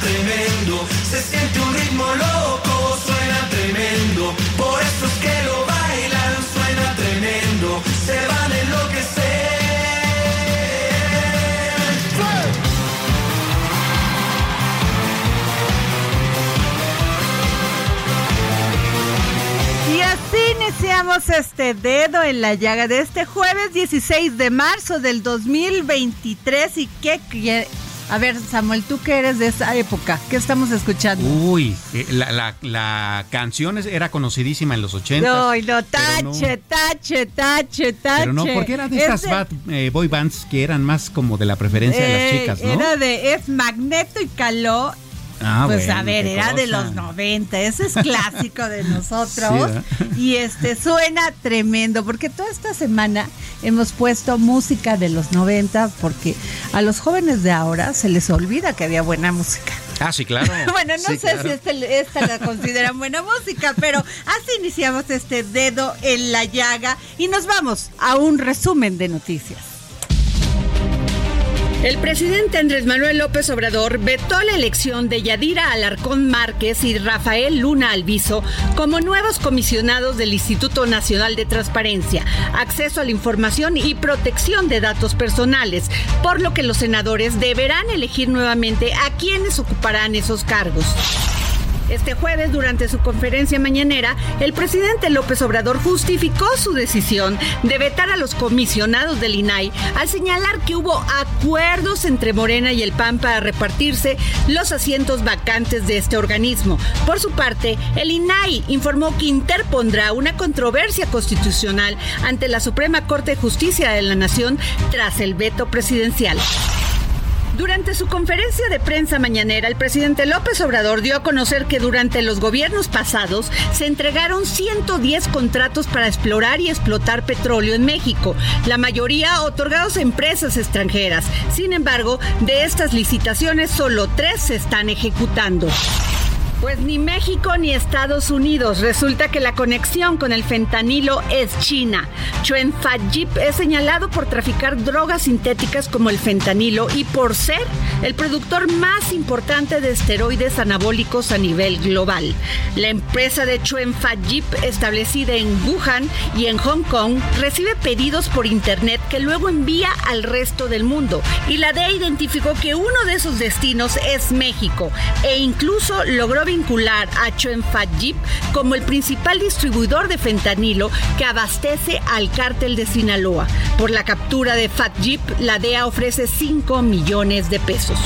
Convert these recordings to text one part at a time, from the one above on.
tremendo, se siente un ritmo loco, suena tremendo, por eso es que lo bailan, suena tremendo, se van a enloquecer. Y así iniciamos este dedo en la llaga de este jueves 16 de marzo del 2023. ¿Y qué? A ver, Samuel, tú que eres de esa época, ¿qué estamos escuchando? Uy, eh, la, la- la canción es- era conocidísima en los 80. No, y lo no- tache, tache, tache, tache. Pero no, porque era de estas Ese- bad, eh, boy bands que eran más como de la preferencia de las eh, chicas, ¿no? Era de es Magneto y Caló. Ah, pues bueno, a ver, era de los 90, ese es clásico de nosotros. Y este suena tremendo, porque toda esta semana hemos puesto música de los 90, porque a los jóvenes de ahora se les olvida que había buena música. Ah, sí, claro. Bueno, no Sí, sé claro. si este- esta la consideran buena música, pero así iniciamos este dedo en la llaga y nos vamos a un resumen de noticias. El presidente Andrés Manuel López Obrador vetó la elección de Yadira Alarcón Márquez y Rafael Luna Alviso como nuevos comisionados del Instituto Nacional de Transparencia, Acceso a la Información y Protección de Datos Personales, por lo que los senadores deberán elegir nuevamente a quienes ocuparán esos cargos. Este jueves, durante su conferencia mañanera, el presidente López Obrador justificó su decisión de vetar a los comisionados del INAI al señalar que hubo acuerdos entre Morena y el PAN para repartirse los asientos vacantes de este organismo. Por su parte, el INAI informó que interpondrá una controversia constitucional ante la Suprema Corte de Justicia de la Nación tras el veto presidencial. Durante su conferencia de prensa mañanera, el presidente López Obrador dio a conocer que durante los gobiernos pasados se entregaron 110 contratos para explorar y explotar petróleo en México, la mayoría otorgados a empresas extranjeras. Sin embargo, de estas licitaciones solo tres se están ejecutando. Pues ni México ni Estados Unidos. Resulta que la conexión con el fentanilo es China. Chuen Fat-Jip es señalado por traficar drogas sintéticas como el fentanilo y por ser el productor más importante de esteroides anabólicos a nivel global. La empresa de Chuen Fat-Jip, establecida en Wuhan y en Hong Kong, recibe pedidos por internet que luego envía al resto del mundo. Y la DEA identificó que uno de esos destinos es México e incluso logró vincular a Jeep como el principal distribuidor de fentanilo que abastece al cártel de Sinaloa. Por la captura de Fat Jeep, la DEA ofrece 5 millones de pesos.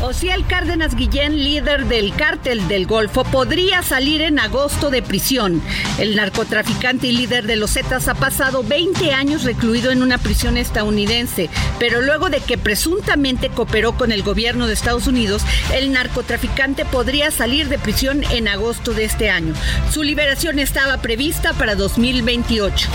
Ociel Cárdenas Guillén, líder del cártel del Golfo, podría salir en agosto de prisión. El narcotraficante y líder de los Zetas ha pasado 20 años recluido en una prisión estadounidense, pero luego de que presuntamente cooperó con el gobierno de Estados Unidos, el narcotraficante podría salir de prisión en agosto de este año. Su liberación estaba prevista para 2028.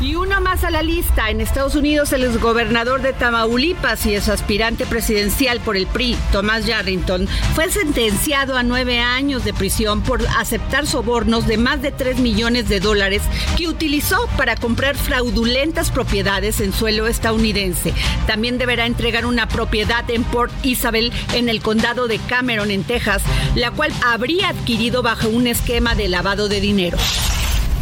Y uno más a la lista. En Estados Unidos, el exgobernador de Tamaulipas y ex aspirante presidencial por el PRI, Tomás Yarrington, fue sentenciado a nueve años de prisión por aceptar sobornos de más de tres millones de dólares que utilizó para comprar fraudulentas propiedades en suelo estadounidense. También deberá entregar una propiedad en Port Isabel, en el condado de Cameron, en Texas, la cual habría adquirido bajo un esquema de lavado de dinero.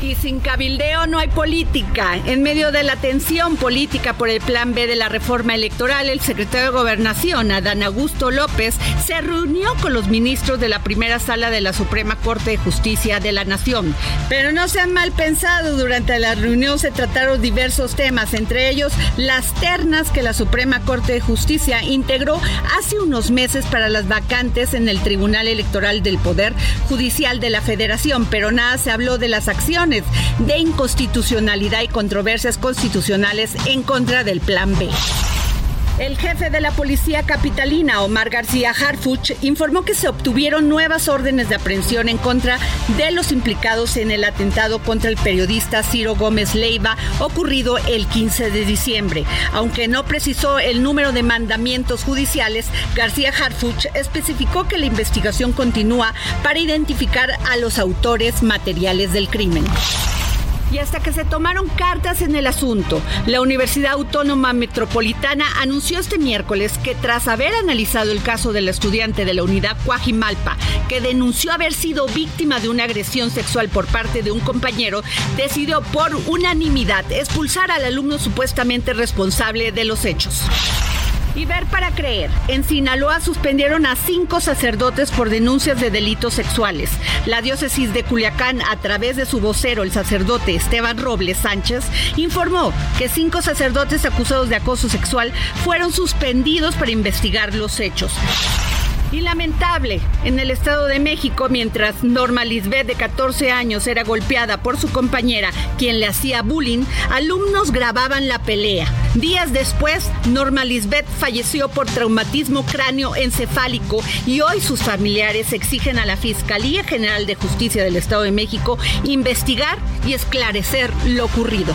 Y sin cabildeo no hay política. En medio de la tensión política por el plan B de la reforma electoral, el secretario de Gobernación, Adán Augusto López, se reunió con los ministros de la primera sala de la Suprema Corte de Justicia de la Nación. Pero no se han mal pensado, durante la reunión se trataron diversos temas, entre ellos las ternas que la Suprema Corte de Justicia integró hace unos meses para las vacantes en el Tribunal Electoral del Poder Judicial de la Federación, pero nada se habló de las acciones de inconstitucionalidad y controversias constitucionales en contra del Plan B. El jefe de la policía capitalina, Omar García Harfuch, informó que se obtuvieron nuevas órdenes de aprehensión en contra de los implicados en el atentado contra el periodista Ciro Gómez Leiva ocurrido el 15 de diciembre. Aunque no precisó el número de mandamientos judiciales, García Harfuch especificó que la investigación continúa para identificar a los autores materiales del crimen. Y hasta que se tomaron cartas en el asunto, la Universidad Autónoma Metropolitana anunció este miércoles que tras haber analizado el caso del estudiante de la unidad Cuajimalpa, que denunció haber sido víctima de una agresión sexual por parte de un compañero, decidió por unanimidad expulsar al alumno supuestamente responsable de los hechos. Y ver para creer. En Sinaloa suspendieron a cinco sacerdotes por denuncias de delitos sexuales. La diócesis de Culiacán, a través de su vocero, el sacerdote Esteban Robles Sánchez, informó que cinco sacerdotes acusados de acoso sexual fueron suspendidos para investigar los hechos. Y lamentable, en el Estado de México, mientras Norma Lisbeth, de 14 años, era golpeada por su compañera, quien le hacía bullying, alumnos grababan la pelea. Días después, Norma Lisbeth falleció por traumatismo cráneo encefálico y hoy sus familiares exigen a la Fiscalía General de Justicia del Estado de México investigar y esclarecer lo ocurrido.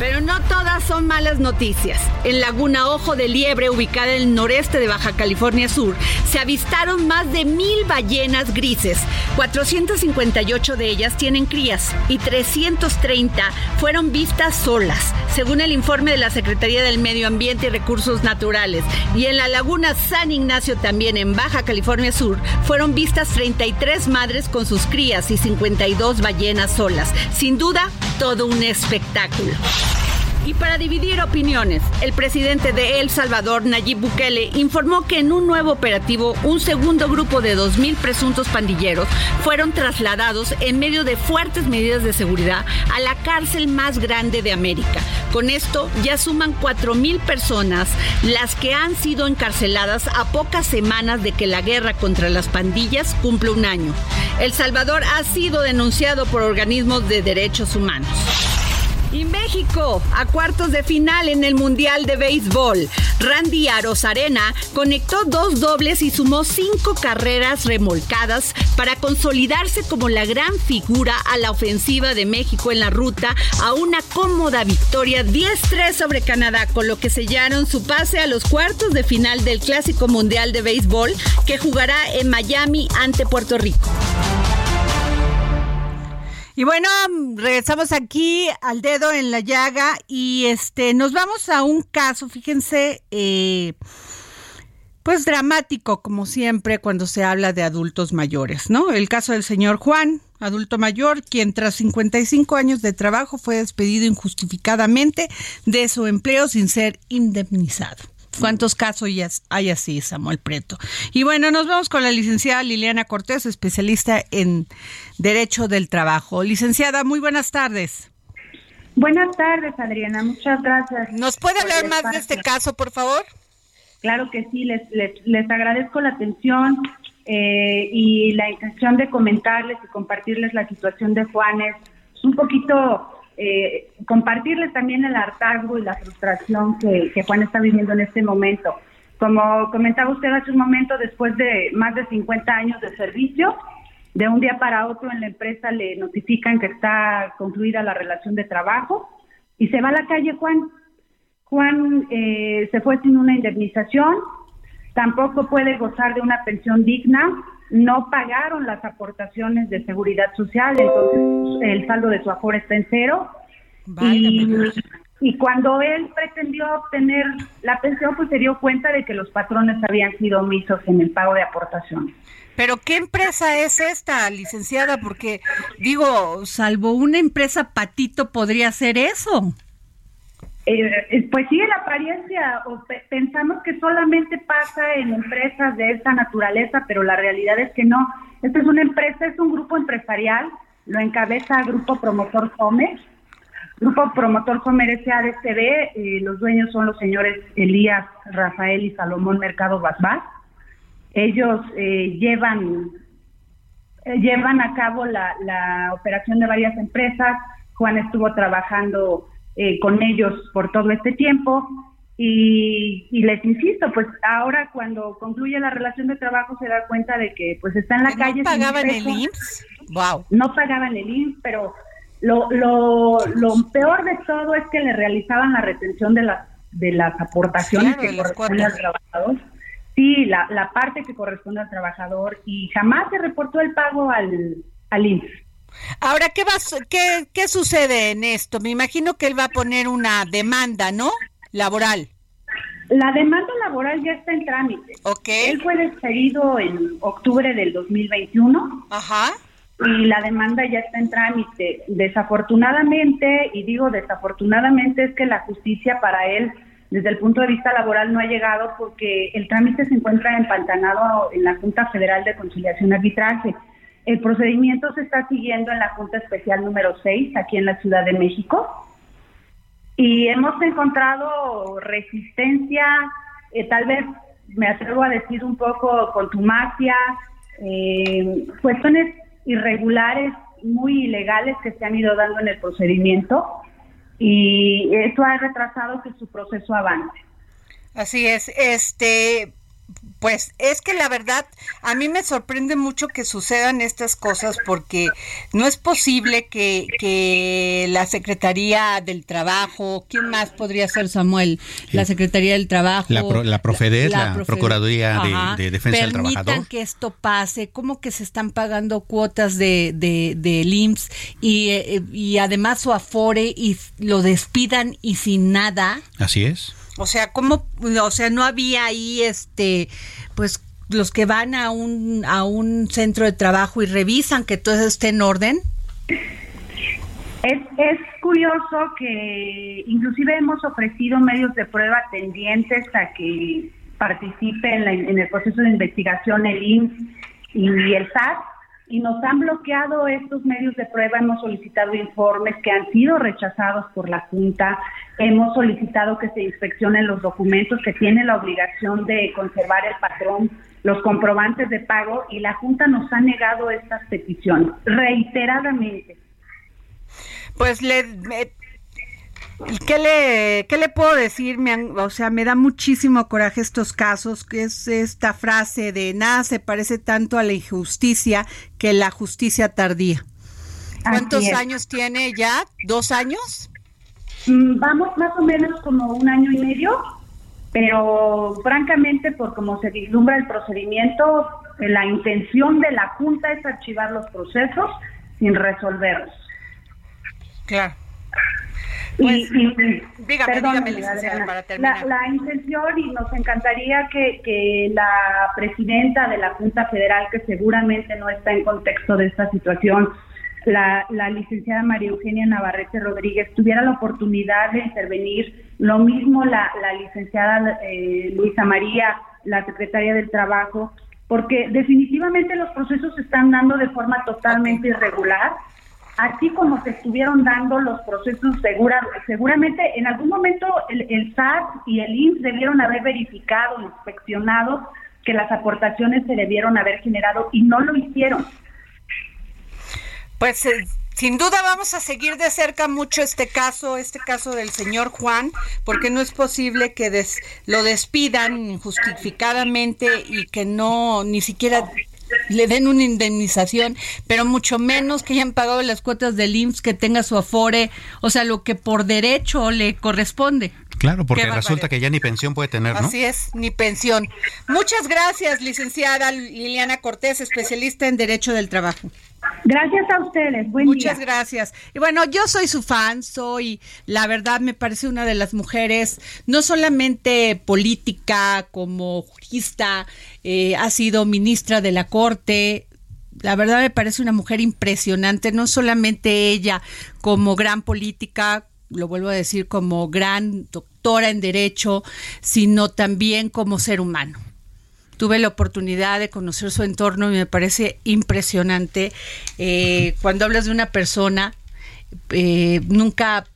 Pero no todas son malas noticias. En Laguna Ojo de Liebre, ubicada en el noreste de Baja California Sur, se avistaron más de mil ballenas grises. 458 de ellas tienen crías y 330 fueron vistas solas, según el informe de la Secretaría del Medio Ambiente y Recursos Naturales. Y en la Laguna San Ignacio, también en Baja California Sur, fueron vistas 33 madres con sus crías y 52 ballenas solas. Sin duda, todo un espectáculo. Y para dividir opiniones, el presidente de El Salvador, Nayib Bukele, informó que en un nuevo operativo, un segundo grupo de 2.000 presuntos pandilleros fueron trasladados en medio de fuertes medidas de seguridad a la cárcel más grande de América. Con esto ya suman 4.000 personas las que han sido encarceladas a pocas semanas de que la guerra contra las pandillas cumple un año. El Salvador ha sido denunciado por organismos de derechos humanos. Y México a cuartos de final en el Mundial de Béisbol. Randy Arozarena conectó dos dobles y sumó cinco carreras remolcadas para consolidarse como la gran figura a la ofensiva de México en la ruta a una cómoda victoria 10-3 sobre Canadá, con lo que sellaron su pase a los cuartos de final del Clásico Mundial de Béisbol que jugará en Miami ante Puerto Rico. Y bueno, regresamos aquí al dedo en la llaga y este nos vamos a un caso, fíjense, eh, pues dramático como siempre cuando se habla de adultos mayores, ¿no? El caso del señor Juan, adulto mayor, quien tras 55 años de trabajo fue despedido injustificadamente de su empleo sin ser indemnizado. ¿Cuántos casos hay así, Samuel Preto? Y bueno, nos vamos con la licenciada Liliana Cortés, especialista en Derecho del Trabajo. Licenciada, muy buenas tardes. Buenas tardes, Adriana. Muchas gracias. ¿Nos puede hablar más de este caso, por favor? Claro que sí. Les, les, agradezco la atención eh, y la intención de comentarles y compartirles la situación de Juanes. Es un poquito eh, compartirles también el hartazgo y la frustración que, Juan está viviendo en este momento. Como comentaba usted hace un momento, después de más de 50 años de servicio, de un día para otro en la empresa le notifican que está concluida la relación de trabajo, y se va a la calle Juan. Juan eh, se fue sin una indemnización, tampoco puede gozar de una pensión digna, no pagaron las aportaciones de seguridad social, entonces el saldo de su aforo está en cero. Y, y cuando él pretendió obtener la pensión, pues se dio cuenta de que los patrones habían sido omisos en el pago de aportaciones. Pero ¿qué empresa es esta, licenciada? Porque digo, salvo una empresa patito podría hacer eso. Eh, eh, pues sí, en apariencia o pe- pensamos que solamente pasa en empresas de esta naturaleza, pero la realidad es que no. Esta es una empresa, es un grupo empresarial, lo encabeza Grupo Promotor Homer. Grupo Promotor Homer SADCB, eh, los dueños son los señores Elías, Rafael y Salomón Mercado Basbás. Ellos eh, llevan eh, llevan a cabo la, la operación de varias empresas. Juan estuvo trabajando eh, con ellos por todo este tiempo y, y les insisto, pues ahora cuando concluye la relación de trabajo se da cuenta de que pues está en la ¿Que calle. ¿No pagaban el. IMSS? Wow. No pagaban el IMSS, pero lo, lo, lo peor de todo es que le realizaban la retención de las de las aportaciones Claro, que corresponden al trabajador. Sí, la, la parte que corresponde al trabajador y jamás se reportó el pago al, al IMSS. Ahora, ¿qué, va, qué, ¿qué sucede en esto? Me imagino que él va a poner una demanda, ¿no? Laboral. La demanda laboral ya está en trámite. Ok. Él fue despedido en octubre del 2021 Ajá. y la demanda ya está en trámite. Desafortunadamente, y digo desafortunadamente, es que la justicia para él, desde el punto de vista laboral, no ha llegado porque el trámite se encuentra empantanado en la Junta Federal de Conciliación y Arbitraje. El procedimiento se está siguiendo en la Junta Especial número 6, aquí en la Ciudad de México. Y hemos encontrado resistencia, eh, tal vez me atrevo a decir un poco contumacia, eh, cuestiones irregulares, muy ilegales que se han ido dando en el procedimiento y esto ha retrasado que su proceso avance. Así es, este, pues es que la verdad a mí me sorprende mucho que sucedan estas cosas porque no es posible que, que la Secretaría del Trabajo, ¿quién más podría ser Samuel? La Secretaría del Trabajo. La pro- la la Profedet, Procuraduría de- de Defensa del permitan Trabajador. que esto pase, como que se están pagando cuotas de, de, IMSS y, eh, y además su afore y lo despidan y sin nada. Así es. O sea, ¿cómo? O sea, no había ahí, este, pues los que van a un, a un centro de trabajo y revisan que todo esté en orden. Es, es curioso que inclusive hemos ofrecido medios de prueba tendientes a que participe en, la- en el proceso de investigación el IMSS y el SAT y nos han bloqueado estos medios de prueba, hemos solicitado informes que han sido rechazados por la Junta, hemos solicitado que se inspeccionen los documentos que tiene la obligación de conservar el patrón, los comprobantes de pago y la Junta nos ha negado estas peticiones reiteradamente. Pues le, ¿qué le, qué le puedo decir? Me han- o sea, me da muchísimo coraje estos casos, que es esta frase de nada se parece tanto a la injusticia que la justicia tardía. ¿Cuántos años tiene ya? ¿Dos años? Mm, Vamos más o menos como un año y medio, pero francamente, por como se vislumbra el procedimiento, eh, la intención de la Junta es archivar los procesos sin resolverlos. Claro. Pues, y- dígame, perdóname, dígame, licenciada, Adriana. para terminar. La, la intención, y nos encantaría que, que la presidenta de la Junta Federal, que seguramente no está en contexto de esta situación, la, la licenciada María Eugenia Navarrete Rodríguez, tuviera la oportunidad de intervenir. Lo mismo la, la licenciada eh, Luisa María, la secretaria del Trabajo, porque definitivamente los procesos se están dando de forma totalmente irregular así como se estuvieron dando los procesos segura, seguramente en algún momento el, el SAT y el IMSS debieron haber verificado, inspeccionado que las aportaciones se debieron haber generado y no lo hicieron. Pues eh, sin duda vamos a seguir de cerca mucho este caso, este caso del señor Juan, porque no es posible que des- lo despidan injustificadamente y que no ni siquiera le den una indemnización, pero mucho menos que hayan pagado las cuotas del IMSS, que tenga su afore, o sea, lo que por derecho le corresponde. Claro, porque resulta que ya ni pensión puede tener, ¿no? Así es, ni pensión. Muchas gracias, licenciada Liliana Cortés, especialista en Derecho del Trabajo. Gracias a ustedes. Buen Muchas día. gracias. Y bueno, yo soy su fan, soy, la verdad, me parece una de las mujeres, no solamente política, como jurista, eh, ha sido ministra de la Corte. La verdad me parece una mujer impresionante, no solamente ella como gran política, lo vuelvo a decir, como gran doctora en derecho, sino también como ser humano tuve la oportunidad de conocer su entorno y me parece impresionante. Eh, cuando hablas de una persona, eh, nunca,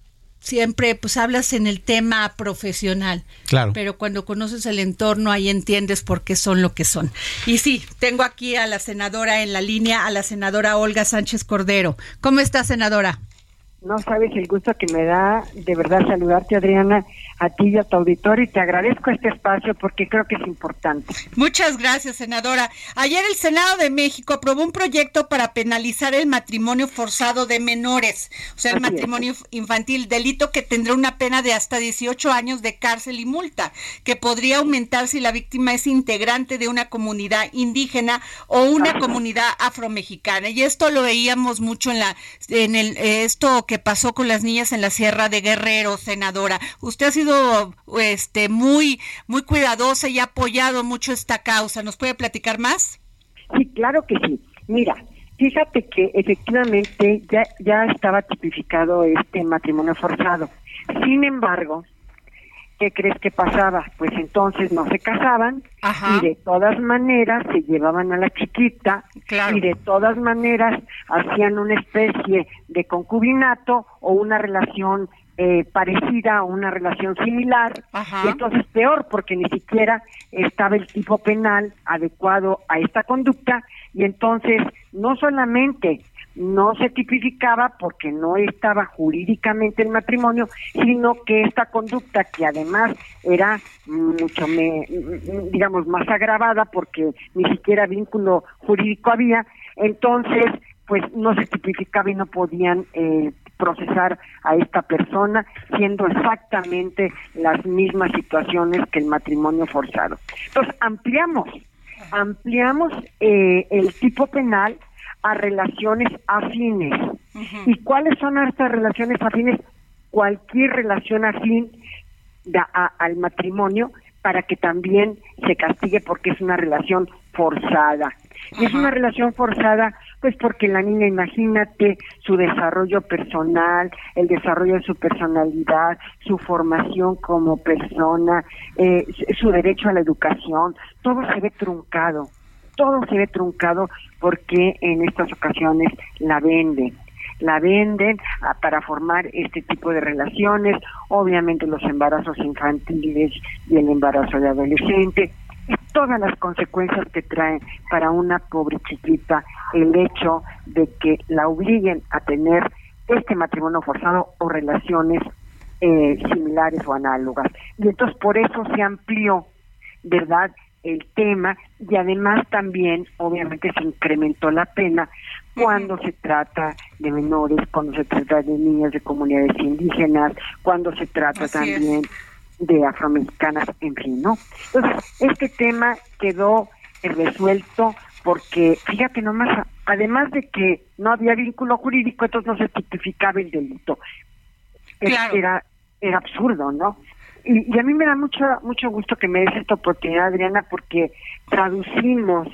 siempre, pues hablas en el tema profesional. Claro. Pero cuando conoces el entorno, ahí entiendes por qué son lo que son. Y sí, tengo aquí a la senadora en la línea, a la senadora Olga Sánchez Cordero. ¿Cómo está, senadora? No sabes el gusto que me da de verdad saludarte, Adriana, a ti y a tu auditorio y te agradezco este espacio porque creo que es importante. Muchas gracias, senadora. Ayer el Senado de México aprobó un proyecto para penalizar el matrimonio forzado de menores, o sea, el Así es. matrimonio infantil, delito que tendrá una pena de hasta 18 años de cárcel y multa, que podría aumentar si la víctima es integrante de una comunidad indígena o una comunidad afromexicana. Y esto lo veíamos mucho en la en el eh, esto que pasó con las niñas en la Sierra de Guerrero, senadora. Usted ha sido este muy muy cuidadosa y ha apoyado mucho esta causa. ¿Nos puede platicar más? Sí, claro que sí. Mira, fíjate que efectivamente ya, ya estaba tipificado este matrimonio forzado. Sin embargo, ¿qué crees que pasaba? Pues entonces no se casaban Ajá. y de todas maneras se llevaban a la chiquita Claro. y de todas maneras hacían una especie de concubinato o una relación eh, parecida a una relación similar Ajá. y entonces peor porque ni siquiera estaba el tipo penal adecuado a esta conducta y entonces no solamente no se tipificaba porque no estaba jurídicamente el matrimonio, sino que esta conducta que además era mucho, me, digamos, más agravada porque ni siquiera vínculo jurídico había, entonces pues no se tipificaba y no podían eh, procesar a esta persona siendo exactamente las mismas situaciones que el matrimonio forzado. Entonces ampliamos, ampliamos eh, el tipo penal a relaciones afines. ¿Y cuáles son estas relaciones afines? Cualquier relación afín da- a- al matrimonio para que también se castigue porque es una relación forzada. Y es una relación forzada, pues porque la niña, imagínate, su desarrollo personal, el desarrollo de su personalidad, su formación como persona, eh, su- derecho a la educación, todo se ve truncado todo se ve truncado porque en estas ocasiones la venden. La venden ah, para formar este tipo de relaciones, obviamente los embarazos infantiles y el embarazo de adolescente, todas las consecuencias que traen para una pobre chiquita el hecho de que la obliguen a tener este matrimonio forzado o relaciones eh, similares o análogas. Y entonces por eso se amplió, ¿verdad? el tema y además también obviamente se incrementó la pena cuando se trata de menores, cuando se trata de niñas de comunidades indígenas, cuando se trata Así también de afroamericanas, en fin, ¿no? Entonces, este tema quedó eh, resuelto porque, fíjate nomás, además de que no había vínculo jurídico, entonces no se tipificaba el delito. Claro. Era, era absurdo, ¿no? Y, y a mí me da mucho mucho gusto que me des esta oportunidad, Adriana, porque traducimos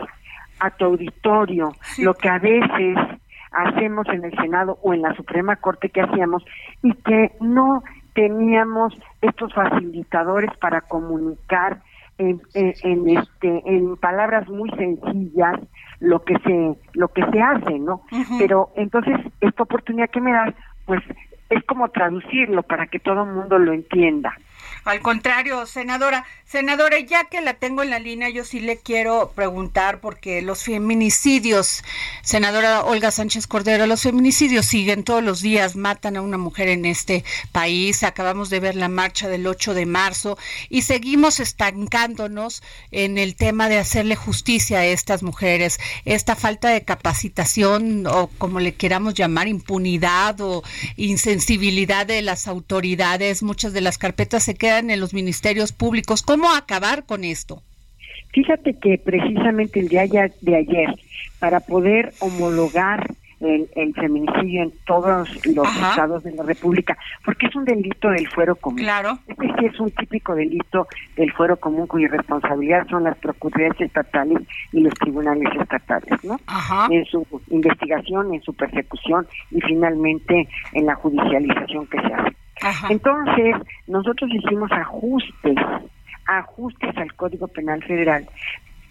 a tu auditorio lo que a veces hacemos en el Senado o en la Suprema Corte que hacíamos y que no teníamos estos facilitadores para comunicar en, en, en, este en palabras muy sencillas lo que se lo que se hace, ¿no? Pero entonces esta oportunidad que me das, pues es como traducirlo para que todo el mundo lo entienda. Al contrario, senadora, senadora, ya que la tengo en la línea, yo sí le quiero preguntar porque los feminicidios, senadora Olga Sánchez Cordero, los feminicidios siguen todos los días, matan a una mujer en este país. Acabamos de ver la marcha del 8 de marzo y seguimos estancándonos en el tema de hacerle justicia a estas mujeres. Esta falta de capacitación o como le queramos llamar, impunidad o insensibilidad de las autoridades, muchas de las carpetas se quedan en los ministerios públicos. ¿Cómo acabar con esto? Fíjate que precisamente el día de ayer, para poder homologar el, feminicidio en todos los estados de la República, porque es un delito del fuero común. Claro. Este sí es un típico delito del fuero común cuya responsabilidad son las procuradurías estatales y los tribunales estatales, ¿no? En su investigación, en su persecución y finalmente en la judicialización que se hace. Entonces, nosotros hicimos ajustes, ajustes al Código Penal Federal,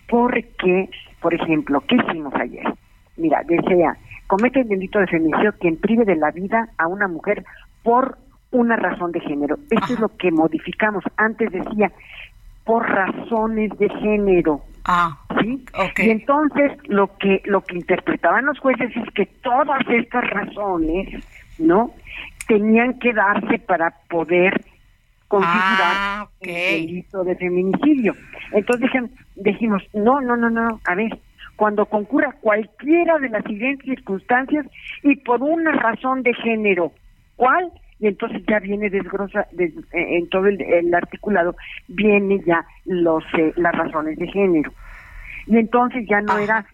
porque, por ejemplo, ¿qué hicimos ayer? Mira, desea comete el delito de feminicidio quien prive de la vida a una mujer por una razón de género. Esto es lo que modificamos. Antes decía por razones de género. Ah, ¿sí? Y entonces lo que lo que interpretaban los jueces es que todas estas razones, ¿no? Tenían que darse para poder configurar ah, el delito de feminicidio. Entonces dijimos, no, no, no, no, a ver, cuando concurra cualquiera de las siguientes circunstancias y por una razón de género. ¿Cuál? Y entonces ya viene desgrosa, eh, en todo el, articulado, viene ya los eh, las razones de género. Y entonces ya no era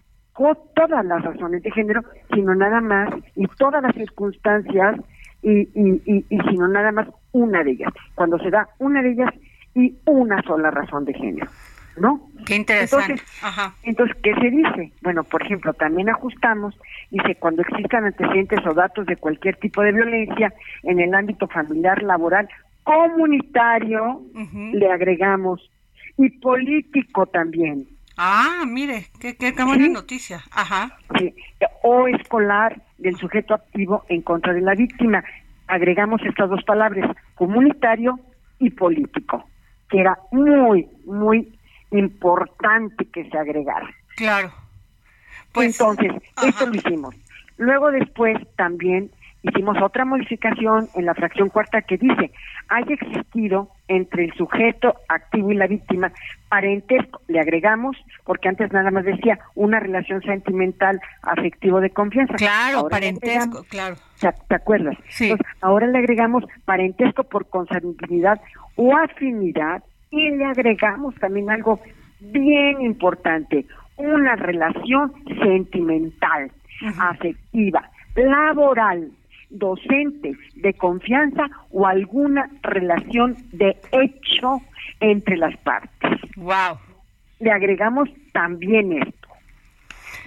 todas las razones de género, sino nada más, y todas las circunstancias, y, y, y, y sino nada más una de ellas. Cuando se da una de ellas y una sola razón de género. ¿no? Qué interesante. Entonces, entonces, ¿qué se dice? Bueno, por ejemplo, también ajustamos, dice, cuando existan antecedentes o datos de cualquier tipo de violencia en el ámbito familiar, laboral, comunitario, le agregamos, y político también. Ah, mire, qué, qué, buena noticia. Ajá. Sí. O escolar del sujeto activo en contra de la víctima. Agregamos estas dos palabras, comunitario y político, que era muy, muy importante que se agregara. Claro. Pues, Entonces, esto lo hicimos. Luego después también hicimos otra modificación en la fracción cuarta que dice, haya existido entre el sujeto activo y la víctima parentesco, le agregamos, porque antes nada más decía una relación sentimental, afectivo de confianza. Claro, parentesco, claro. ¿Te acuerdas? Sí. ahora le agregamos parentesco por consanguinidad o afinidad y le agregamos también algo bien importante, una relación sentimental, afectiva, laboral, docente, de confianza o alguna relación de hecho entre las partes. Wow. Le agregamos también esto.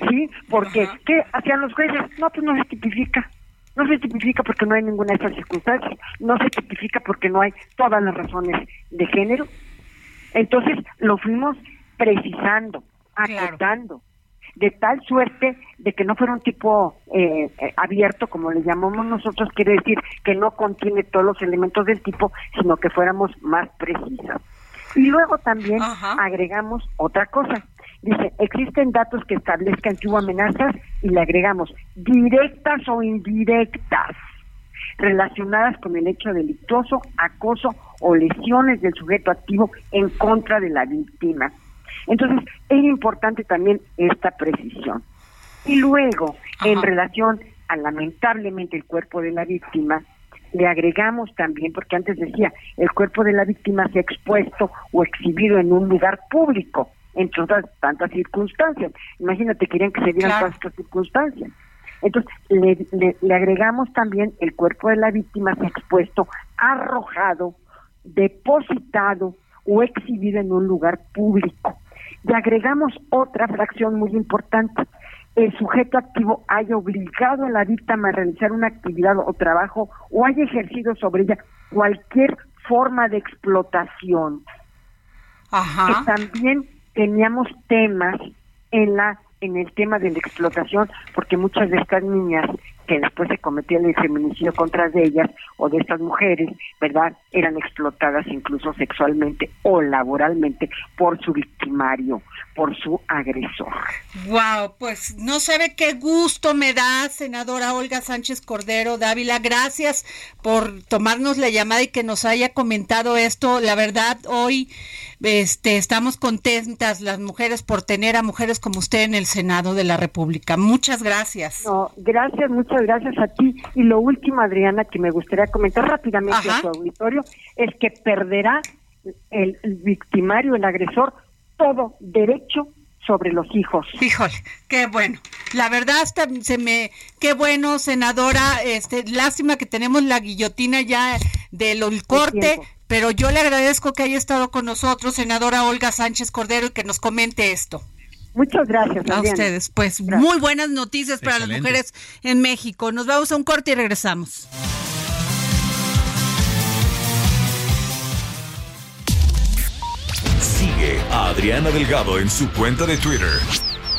¿Sí? Porque ¿qué hacían los jueces? No, pues no se tipifica. No se tipifica porque no hay ninguna de estas circunstancias. No se tipifica porque no hay todas las razones de género. Entonces lo fuimos precisando, acotando, de tal suerte de que no fuera un tipo eh, eh, abierto, como le llamamos nosotros, quiere decir que no contiene todos los elementos del tipo, sino que fuéramos más precisos. Y luego también agregamos otra cosa. Dice, existen datos que establezcan que hubo amenazas y le agregamos directas o indirectas relacionadas con el hecho delictuoso, acoso o lesiones del sujeto activo en contra de la víctima. Entonces, es importante también esta precisión. Y luego, en relación a lamentablemente el cuerpo de la víctima, le agregamos también, porque antes decía, el cuerpo de la víctima se ha expuesto o exhibido en un lugar público, entre otras tantas circunstancias. Imagínate, querían que se dieran todas estas circunstancias. Entonces, le, le, agregamos también el cuerpo de la víctima se ha expuesto, arrojado, depositado o exhibido en un lugar público. Y agregamos otra fracción muy importante. El sujeto activo haya obligado a la víctima a realizar una actividad o trabajo o haya ejercido sobre ella cualquier forma de explotación. Ajá. Que también teníamos temas en la en el tema de la explotación, porque muchas de estas niñas que después se cometía el feminicidio contra de ellas o de estas mujeres, ¿verdad? Eran explotadas incluso sexualmente o laboralmente por su victimario, por su agresor. Wow, pues no sabe qué gusto me da, senadora Olga Sánchez Cordero Dávila. Gracias por tomarnos la llamada y que nos haya comentado esto. La verdad, hoy este, estamos contentas las mujeres por tener a mujeres como usted en el Senado de la República. Muchas gracias. No, gracias, muchas gracias a ti. Y lo último, Adriana, que me gustaría comentar rápidamente a su auditorio, es que perderá el victimario, el agresor, todo derecho sobre los hijos. Híjole, qué bueno. La verdad hasta se me qué bueno, senadora, este lástima que tenemos la guillotina ya del corte, pero yo le agradezco que haya estado con nosotros, senadora Olga Sánchez Cordero, y que nos comente esto. Muchas gracias. A ustedes, pues muy buenas noticias para las mujeres en México. Nos vamos a un corte y regresamos. Sigue a Adriana Delgado en su cuenta de Twitter,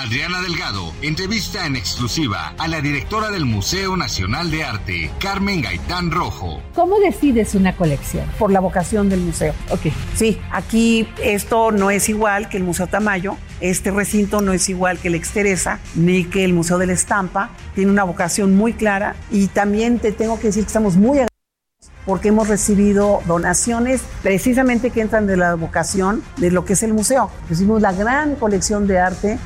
Adriana Delgado entrevista en exclusiva a la directora del Museo Nacional de Arte, Carmen Gaitán Rojo. ¿Cómo decides una colección? Por la vocación del museo. Ok. Sí, aquí esto no es igual que el Museo Tamayo, este recinto no es igual que el Exteresa, ni que el Museo de la Estampa, tiene una vocación muy clara y también te tengo que decir que estamos muy porque hemos recibido donaciones precisamente que entran de la vocación de lo que es el museo. Recibimos la gran colección de arte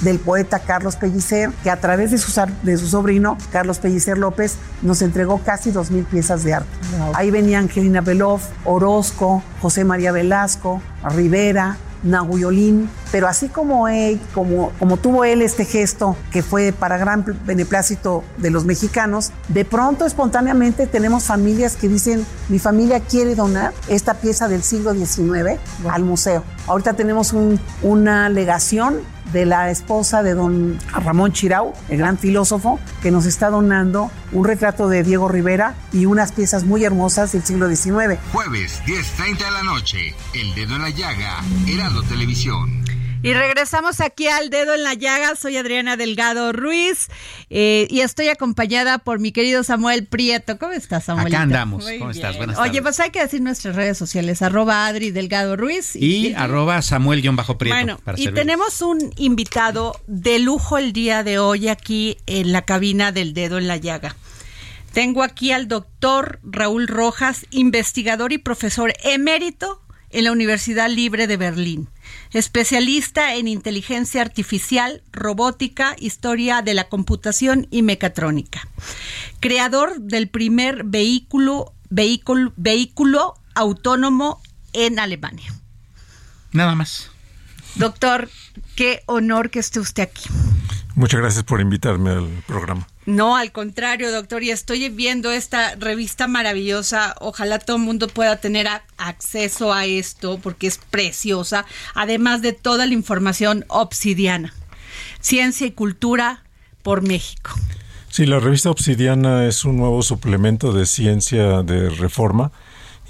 del poeta Carlos Pellicer, que a través de su, de su sobrino, Carlos Pellicer López, nos entregó casi 2.000 piezas de arte. Ahí venía Angelina Beloff, Orozco, José María Velasco, Rivera, Nahuyolín, pero así como, él, como, como tuvo él este gesto que fue para gran beneplácito de los mexicanos, de pronto espontáneamente tenemos familias que dicen, mi familia quiere donar esta pieza del siglo XIX al museo. Ahorita tenemos una legación de la esposa de don Ramón Chirau, el gran filósofo, que nos está donando un retrato de Diego Rivera y unas piezas muy hermosas del siglo XIX. Jueves, 10.30 de la noche, El Dedo en la Llaga, Heraldo Televisión. Y regresamos aquí al dedo en la llaga. Soy Adriana Delgado Ruiz eh, y estoy acompañada por mi querido Samuel Prieto. ¿Cómo estás, Samuel? Acá andamos. ¿Cómo estás? Buenas Oye, pues hay que decir nuestras redes sociales, arroba Adri Delgado Ruiz. Y, arroba Samuel-Prieto. Bueno, y tenemos un invitado de lujo el día de hoy aquí en la cabina del dedo en la llaga. Tengo aquí al doctor Raúl Rojas, investigador y profesor emérito en la Universidad Libre de Berlín especialista en inteligencia artificial, robótica, historia de la computación y mecatrónica. Creador del primer vehículo, vehículo, autónomo en Alemania. Nada más. Doctor, qué honor que esté usted aquí. Muchas gracias por invitarme al programa. No, al contrario, doctor, y estoy viendo esta revista maravillosa. Ojalá todo el mundo pueda tener acceso a esto porque es preciosa, además de toda la información obsidiana. Ciencia y cultura por México. Sí, la revista Obsidiana es un nuevo suplemento de ciencia de reforma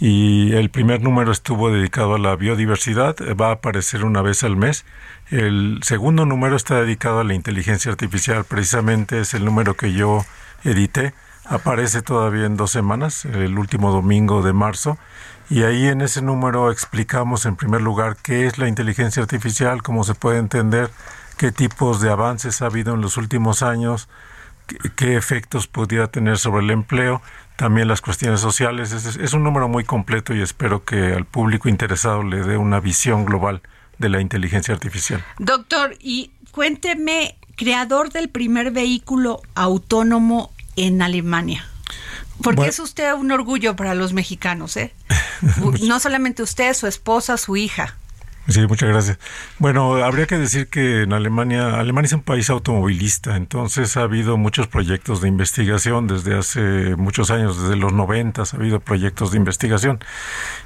y el primer número estuvo dedicado a la biodiversidad, va a aparecer una vez al mes. El segundo número está dedicado a la inteligencia artificial, precisamente es el número que yo edité. Aparece todavía en dos semanas, el último domingo de marzo, y ahí en ese número explicamos en primer lugar qué es la inteligencia artificial, cómo se puede entender, qué tipos de avances ha habido en los últimos años, qué efectos podría tener sobre el empleo, también las cuestiones sociales. Es, un número muy completo y espero que al público interesado le dé una visión global de la inteligencia artificial. Doctor, y cuénteme, creador del primer vehículo autónomo en Alemania. Porque es usted un orgullo para los mexicanos, ¿eh? no solamente usted, su esposa, su hija. Sí, muchas gracias. Bueno, habría que decir que en Alemania, Alemania es un país automovilista, entonces ha habido muchos proyectos de investigación desde hace muchos años, desde los noventas ha habido proyectos de investigación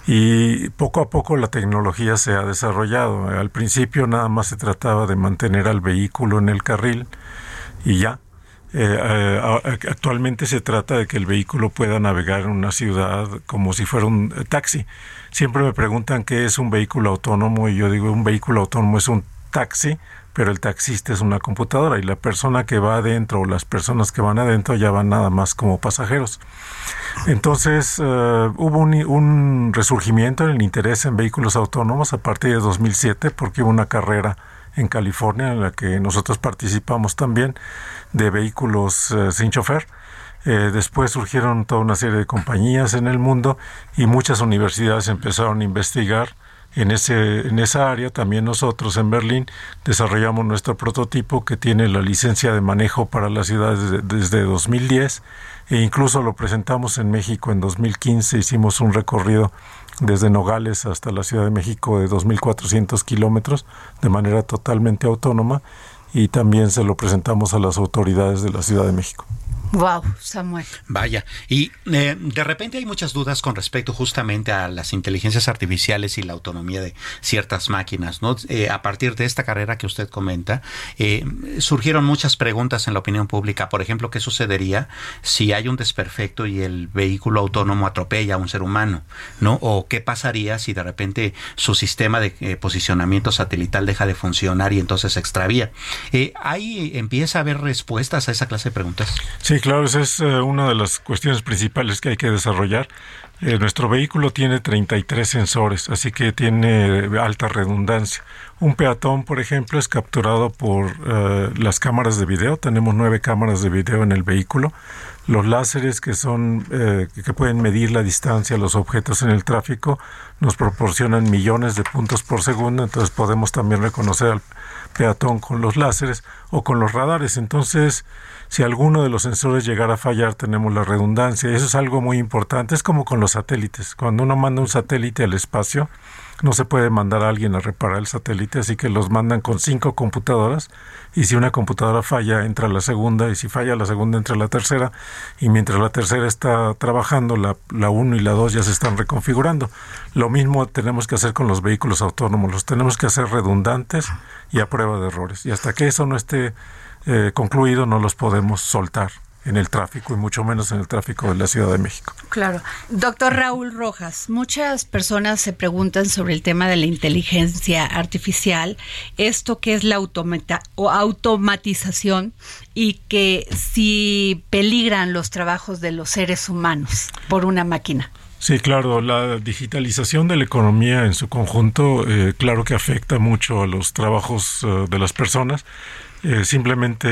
y poco a poco la tecnología se ha desarrollado. Al principio nada más se trataba de mantener al vehículo en el carril y ya, eh, eh, actualmente se trata de que el vehículo pueda navegar en una ciudad como si fuera un taxi. Siempre me preguntan qué es un vehículo autónomo y yo digo un vehículo autónomo es un taxi, pero el taxista es una computadora y la persona que va adentro o las personas que van adentro ya van nada más como pasajeros. Entonces eh, hubo un, un, resurgimiento en el interés en vehículos autónomos a partir de 2007 porque hubo una carrera en California en la que nosotros participamos también de vehículos eh, sin chofer eh, después surgieron toda una serie de compañías en el mundo y muchas universidades empezaron a investigar en, ese, en esa área. También nosotros en Berlín desarrollamos nuestro prototipo que tiene la licencia de manejo para las ciudades desde 2010 e incluso lo presentamos en México en 2015. Hicimos un recorrido desde Nogales hasta la Ciudad de México de 2.400 kilómetros de manera totalmente autónoma y también se lo presentamos a las autoridades de la Ciudad de México. Wow, Samuel. Vaya, y eh, de repente hay muchas dudas con respecto justamente a las inteligencias artificiales y la autonomía de ciertas máquinas, ¿no? Eh, a partir de esta carrera que usted comenta, eh, surgieron muchas preguntas en la opinión pública. Por ejemplo, ¿qué sucedería si hay un desperfecto y el vehículo autónomo atropella a un ser humano, ¿no? O qué pasaría si de repente su sistema de posicionamiento satelital deja de funcionar y entonces se extravía. ahí empieza a haber respuestas a esa clase de preguntas. Sí, claro, esa es eh, una de las cuestiones principales que hay que desarrollar. Eh, nuestro vehículo tiene 33 sensores, así que tiene alta redundancia. Un peatón, por ejemplo, es capturado por eh, las cámaras de video. Tenemos nueve cámaras de video en el vehículo. Los láseres que son que pueden medir la distancia a los objetos en el tráfico nos proporcionan millones de puntos por segundo, entonces podemos también reconocer al peatón con los láseres o con los radares. Entonces, si alguno de los sensores llegara a fallar, tenemos la redundancia. Eso es algo muy importante. Es como con los satélites. Cuando uno manda un satélite al espacio, no se puede mandar a alguien a reparar el satélite, así que los mandan con cinco computadoras y si una computadora falla, entra la segunda y si falla la segunda, entra la tercera y mientras la tercera está trabajando, la, la uno y la dos ya se están reconfigurando. Lo mismo tenemos que hacer con los vehículos autónomos, los tenemos que hacer redundantes y a prueba de errores. Y hasta que eso no esté eh, concluido no los podemos soltar en el tráfico y mucho menos en el tráfico de la Ciudad de México. Claro. Doctor Raúl Rojas, muchas personas se preguntan sobre el tema de la inteligencia artificial, esto que es la o automatización y que si peligran los trabajos de los seres humanos por una máquina. Sí, claro, la digitalización de la economía en su conjunto, eh, claro que afecta mucho a los trabajos eh, de las personas eh, simplemente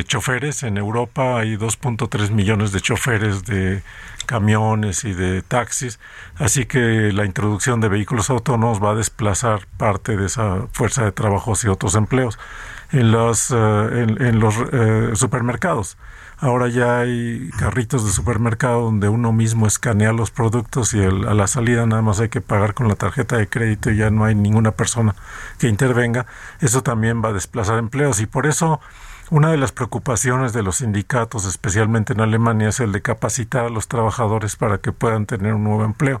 eh, choferes. En Europa hay 2.3 millones de choferes de camiones y de taxis, así que la introducción de vehículos autónomos va a desplazar parte de esa fuerza de trabajos y otros empleos en los, eh, en, los supermercados. Ahora ya hay carritos de supermercado donde uno mismo escanea los productos y a la salida nada más hay que pagar con la tarjeta de crédito y ya no hay ninguna persona que intervenga. Eso también va a desplazar empleos y por eso una de las preocupaciones de los sindicatos, especialmente en Alemania, es el de capacitar a los trabajadores para que puedan tener un nuevo empleo.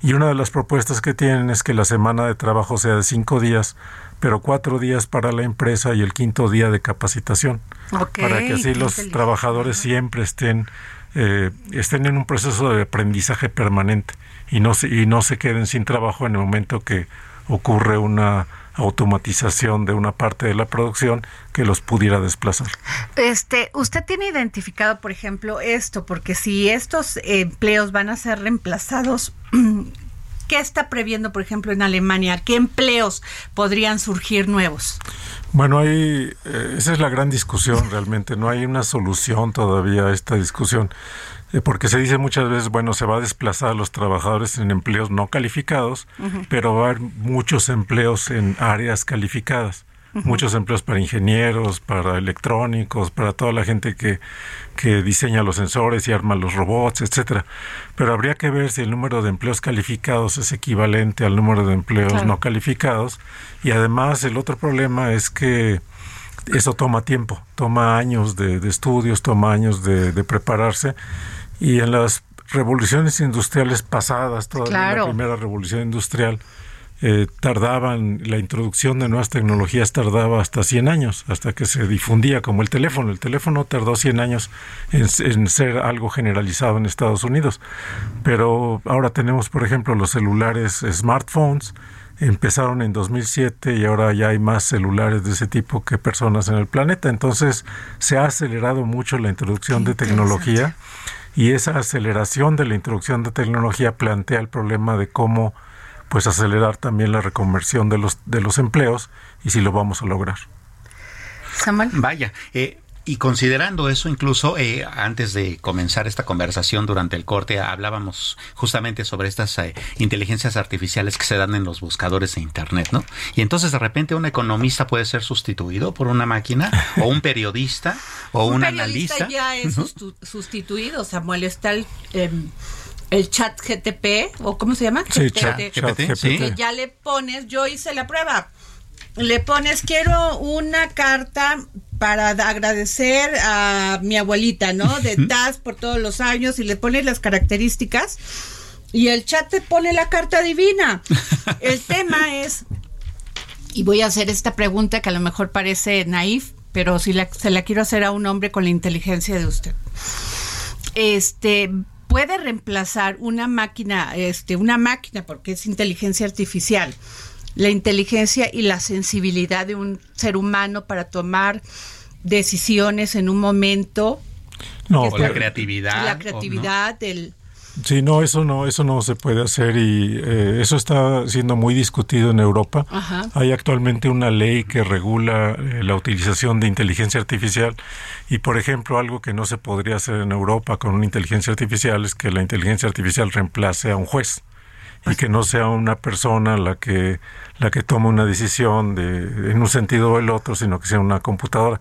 Y una de las propuestas que tienen es que la semana de trabajo sea de cinco días, pero cuatro días para la empresa y el quinto día de capacitación. para que así los trabajadores siempre estén, eh, estén en un proceso de aprendizaje permanente y no, se, y no se queden sin trabajo en el momento que ocurre una automatización de una parte de la producción que los pudiera desplazar. Este, usted tiene identificado, por ejemplo, esto, porque si estos empleos van a ser reemplazados, ¿qué está previendo, por ejemplo, en Alemania? ¿Qué empleos podrían surgir nuevos? Bueno, hay, eh, esa es la gran discusión realmente, no hay una solución todavía a esta discusión. Eh, porque se dice muchas veces, bueno, se va a desplazar a los trabajadores en empleos no calificados, pero va a haber muchos empleos en áreas calificadas. Muchos empleos para ingenieros, para electrónicos, para toda la gente que, que diseña los sensores y arma los robots, etcétera. Pero habría que ver si el número de empleos calificados es equivalente al número de empleos no calificados. Y además el otro problema es que eso toma tiempo, toma años de, estudios, toma años de, de prepararse y en las revoluciones industriales pasadas, toda la primera revolución industrial, eh, tardaban, la introducción de nuevas tecnologías tardaba hasta 100 años, hasta que se difundía como el teléfono. El teléfono tardó 100 años en, en, ser algo generalizado en Estados Unidos. Pero ahora tenemos, por ejemplo, los celulares smartphones, empezaron en 2007 y ahora ya hay más celulares de ese tipo que personas en el planeta. Entonces se ha acelerado mucho la introducción de tecnología y esa aceleración de la introducción de tecnología plantea el problema de cómo pues acelerar también la reconversión de los de los empleos y si lo vamos a lograr. Samuel. Vaya, eh, y considerando eso, incluso eh, antes de comenzar esta conversación durante el corte, hablábamos justamente sobre estas eh, inteligencias artificiales que se dan en los buscadores de Internet, ¿no? Y entonces de repente un economista puede ser sustituido por una máquina, o un periodista, o un, un analista. ya es sustituido, Samuel. Está el... Em, el chat GTP, o ¿cómo se llama? Sí, chat, GPT, ¿sí? Que ya le pones, yo hice la prueba, le pones, quiero una carta para agradecer a mi abuelita, ¿no? De TAS por todos los años y le pones las características y el chat te pone la carta divina. El tema es, y voy a hacer esta pregunta que a lo mejor parece naif, pero si se la quiero hacer a un hombre con la inteligencia de usted. Este, puede reemplazar una máquina, este, una máquina, porque es inteligencia artificial, la inteligencia y la sensibilidad de un ser humano para tomar decisiones en un momento. No, la creatividad. La creatividad, del... Sí, no, eso no, eso no se puede hacer y eh, eso está siendo muy discutido en Europa. Hay actualmente una ley que regula eh, la utilización de inteligencia artificial y, por ejemplo, algo que no se podría hacer en Europa con una inteligencia artificial es que la inteligencia artificial reemplace a un juez y que no sea una persona la que la que toma una decisión de en un sentido o el otro, sino que sea una computadora.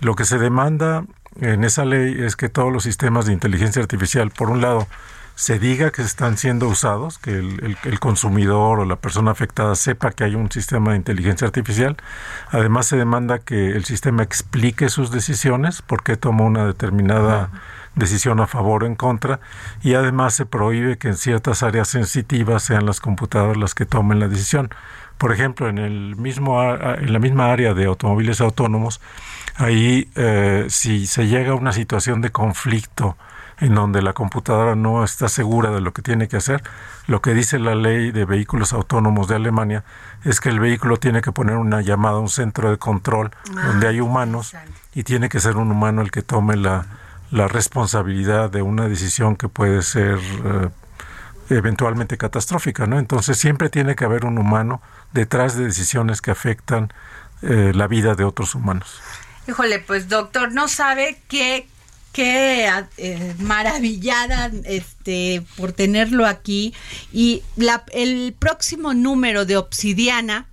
Lo que se demanda en esa ley es que todos los sistemas de inteligencia artificial, por un lado, se diga que están siendo usados, que el, consumidor o la persona afectada sepa que hay un sistema de inteligencia artificial. Además, se demanda que el sistema explique sus decisiones, por qué toma una determinada decisión a favor o en contra y además se prohíbe que en ciertas áreas sensitivas sean las computadoras las que tomen la decisión. Por ejemplo, en el mismo en la misma área de automóviles autónomos, ahí eh, si se llega a una situación de conflicto en donde la computadora no está segura de lo que tiene que hacer, lo que dice la ley de vehículos autónomos de Alemania es que el vehículo tiene que poner una llamada a un centro de control donde hay humanos y tiene que ser un humano el que tome la, la responsabilidad de una decisión que puede ser eh, eventualmente catastrófica, ¿no? Entonces siempre tiene que haber un humano detrás de decisiones que afectan eh, la vida de otros humanos. Híjole, pues doctor, no sabe qué qué eh, maravillada este por tenerlo aquí y la, el próximo número de Obsidiana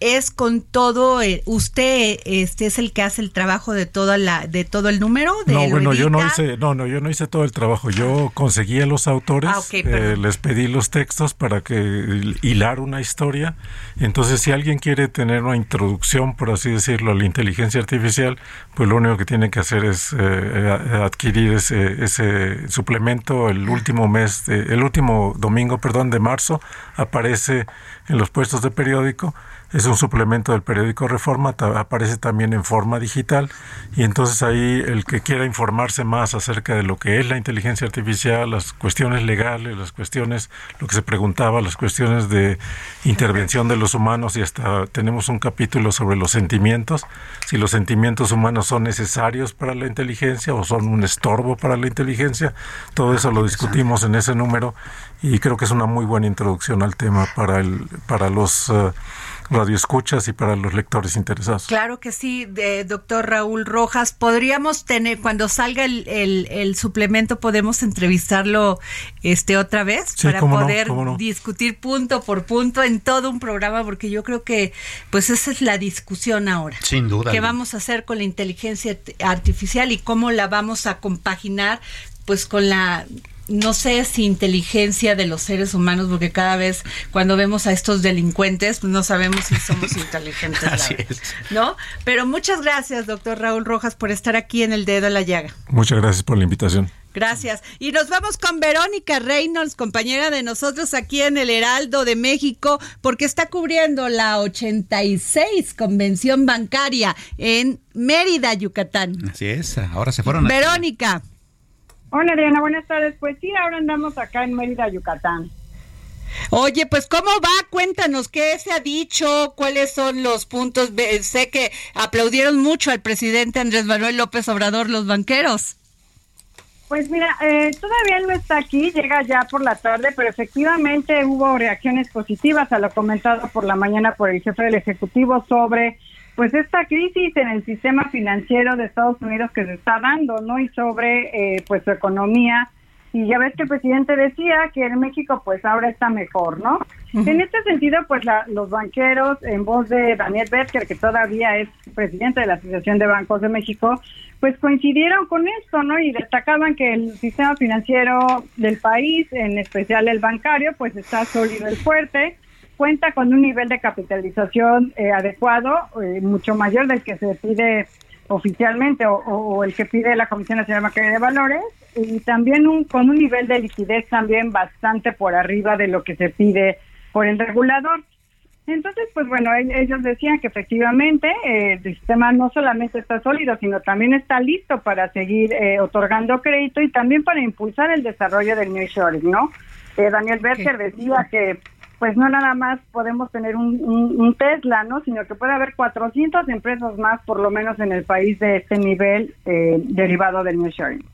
es con todo, eh, usted este es el que hace el trabajo de toda la, de todo el número. De no, bueno, yo no hice, no, no, yo no hice todo el trabajo. Yo conseguí a los autores, Ah, eh, les pedí los textos para que hilar una historia. Entonces, si alguien quiere tener una introducción, por así decirlo, a la inteligencia artificial, pues lo único que tiene que hacer es eh, adquirir ese, ese suplemento el último mes, de- el último domingo, perdón, de marzo, aparece en los puestos de periódico. Es un suplemento del periódico Reforma, aparece también en forma digital y entonces ahí el que quiera informarse más acerca de lo que es la inteligencia artificial, las cuestiones legales, las cuestiones, lo que se preguntaba, las cuestiones de intervención de los humanos y hasta tenemos un capítulo sobre los sentimientos, si los sentimientos humanos son necesarios para la inteligencia o son un estorbo para la inteligencia, todo eso lo discutimos en ese número y creo que es una muy buena introducción al tema para el para los eh, radioescuchas y para los lectores interesados. Claro que sí, de, doctor Raúl Rojas. Podríamos tener, cuando salga el, el- el suplemento, podemos entrevistarlo este otra vez Sí, para cómo no, poder cómo no. discutir punto por punto en todo un programa, porque yo creo que pues esa es la discusión ahora. Sin duda. ¿Qué vamos a hacer con la inteligencia art- artificial y cómo la vamos a compaginar pues con la no sé si inteligencia de los seres humanos, porque cada vez cuando vemos a estos delincuentes, pues no sabemos si somos inteligentes. la Así es. ¿No? Pero muchas gracias, doctor Raúl Rojas, por estar aquí en el dedo a la llaga. Muchas gracias por la invitación. Gracias. Y nos vamos con Verónica Reynolds, compañera de nosotros aquí en el Heraldo de México, porque está cubriendo la 86 Convención Bancaria en Mérida, Yucatán. Así es, ahora se fueron. a- Verónica. Hola Adriana, buenas tardes. Pues sí, ahora andamos acá en Mérida, Yucatán. Oye, pues ¿cómo va? Cuéntanos, ¿qué se ha dicho? ¿Cuáles son los puntos? Sé que aplaudieron mucho al presidente Andrés Manuel López Obrador los banqueros. Pues mira, eh, todavía no está aquí, llega ya por la tarde, pero efectivamente hubo reacciones positivas a lo comentado por la mañana por el jefe del Ejecutivo sobre pues esta crisis en el sistema financiero de Estados Unidos que se está dando, ¿no? Y sobre eh, pues su economía. Y ya ves que el presidente decía que en México pues ahora está mejor, ¿no? En este sentido, pues la- los banqueros, en voz de Daniel Becker, que todavía es presidente de la Asociación de Bancos de México, pues coincidieron con esto, ¿no? Y destacaban que el sistema financiero del país, en especial el bancario, pues está sólido y fuerte, cuenta con un nivel de capitalización eh, adecuado, eh, mucho mayor del que se pide oficialmente o, el que pide la Comisión Nacional Bancaria de Valores y también un, con un nivel de liquidez también bastante por arriba de lo que se pide por el regulador. Entonces, pues bueno, el- ellos decían que efectivamente eh, el sistema no solamente está sólido, sino también está listo para seguir eh, otorgando crédito y también para impulsar el desarrollo del nearshoring, ¿no? Eh, Daniel Berger decía que pues no nada más podemos tener un, un- un Tesla, ¿no? Sino que puede haber 400 empresas más, por lo menos en el país, de este nivel eh, derivado del nearshoring.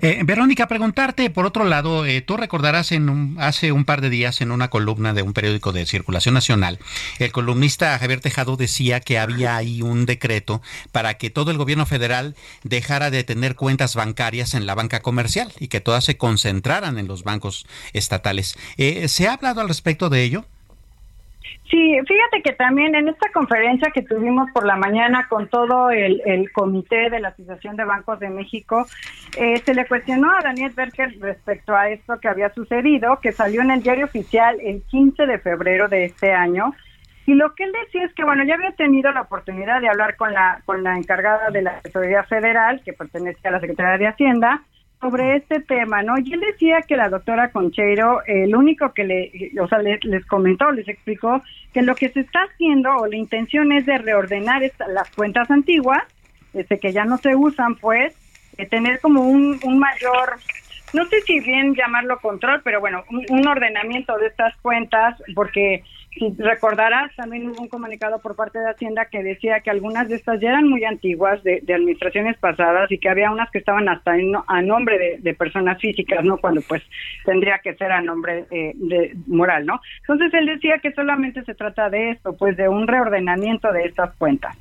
Eh, Verónica, preguntarte, por otro lado, eh, tú recordarás en un- hace un par de días en una columna de un periódico de circulación nacional, el columnista Javier Tejado decía que había ahí un decreto para que todo el gobierno federal dejara de tener cuentas bancarias en la banca comercial y que todas se concentraran en los bancos estatales. Eh, ¿Se ha hablado al respecto de ello? Sí, fíjate que también en esta conferencia que tuvimos por la mañana con todo el, comité de la Asociación de Bancos de México, eh, se le cuestionó a Daniel Berger respecto a esto que había sucedido, que salió en el diario oficial el 15 de febrero de este año. Y lo que él decía es que, bueno, ya había tenido la oportunidad de hablar con la, con la encargada de la Tesorería Federal, que pertenece a la Secretaría de Hacienda, sobre este tema, ¿no? Y él decía que la doctora Concheiro, eh, lo único que le, o sea, le- les comentó, les explicó que lo que se está haciendo o la intención es de reordenar las cuentas antiguas, este, que ya no se usan, pues, de tener como un, mayor, no sé si bien llamarlo control, pero bueno, un ordenamiento de estas cuentas, porque si recordarás, también hubo un comunicado por parte de Hacienda que decía que algunas de estas ya eran muy antiguas de, administraciones pasadas y que había unas que estaban hasta en- a nombre de, de personas físicas, ¿no? Cuando pues tendría que ser a nombre eh, de moral, ¿no? Entonces él decía que solamente se trata de esto, pues de un reordenamiento de estas cuentas.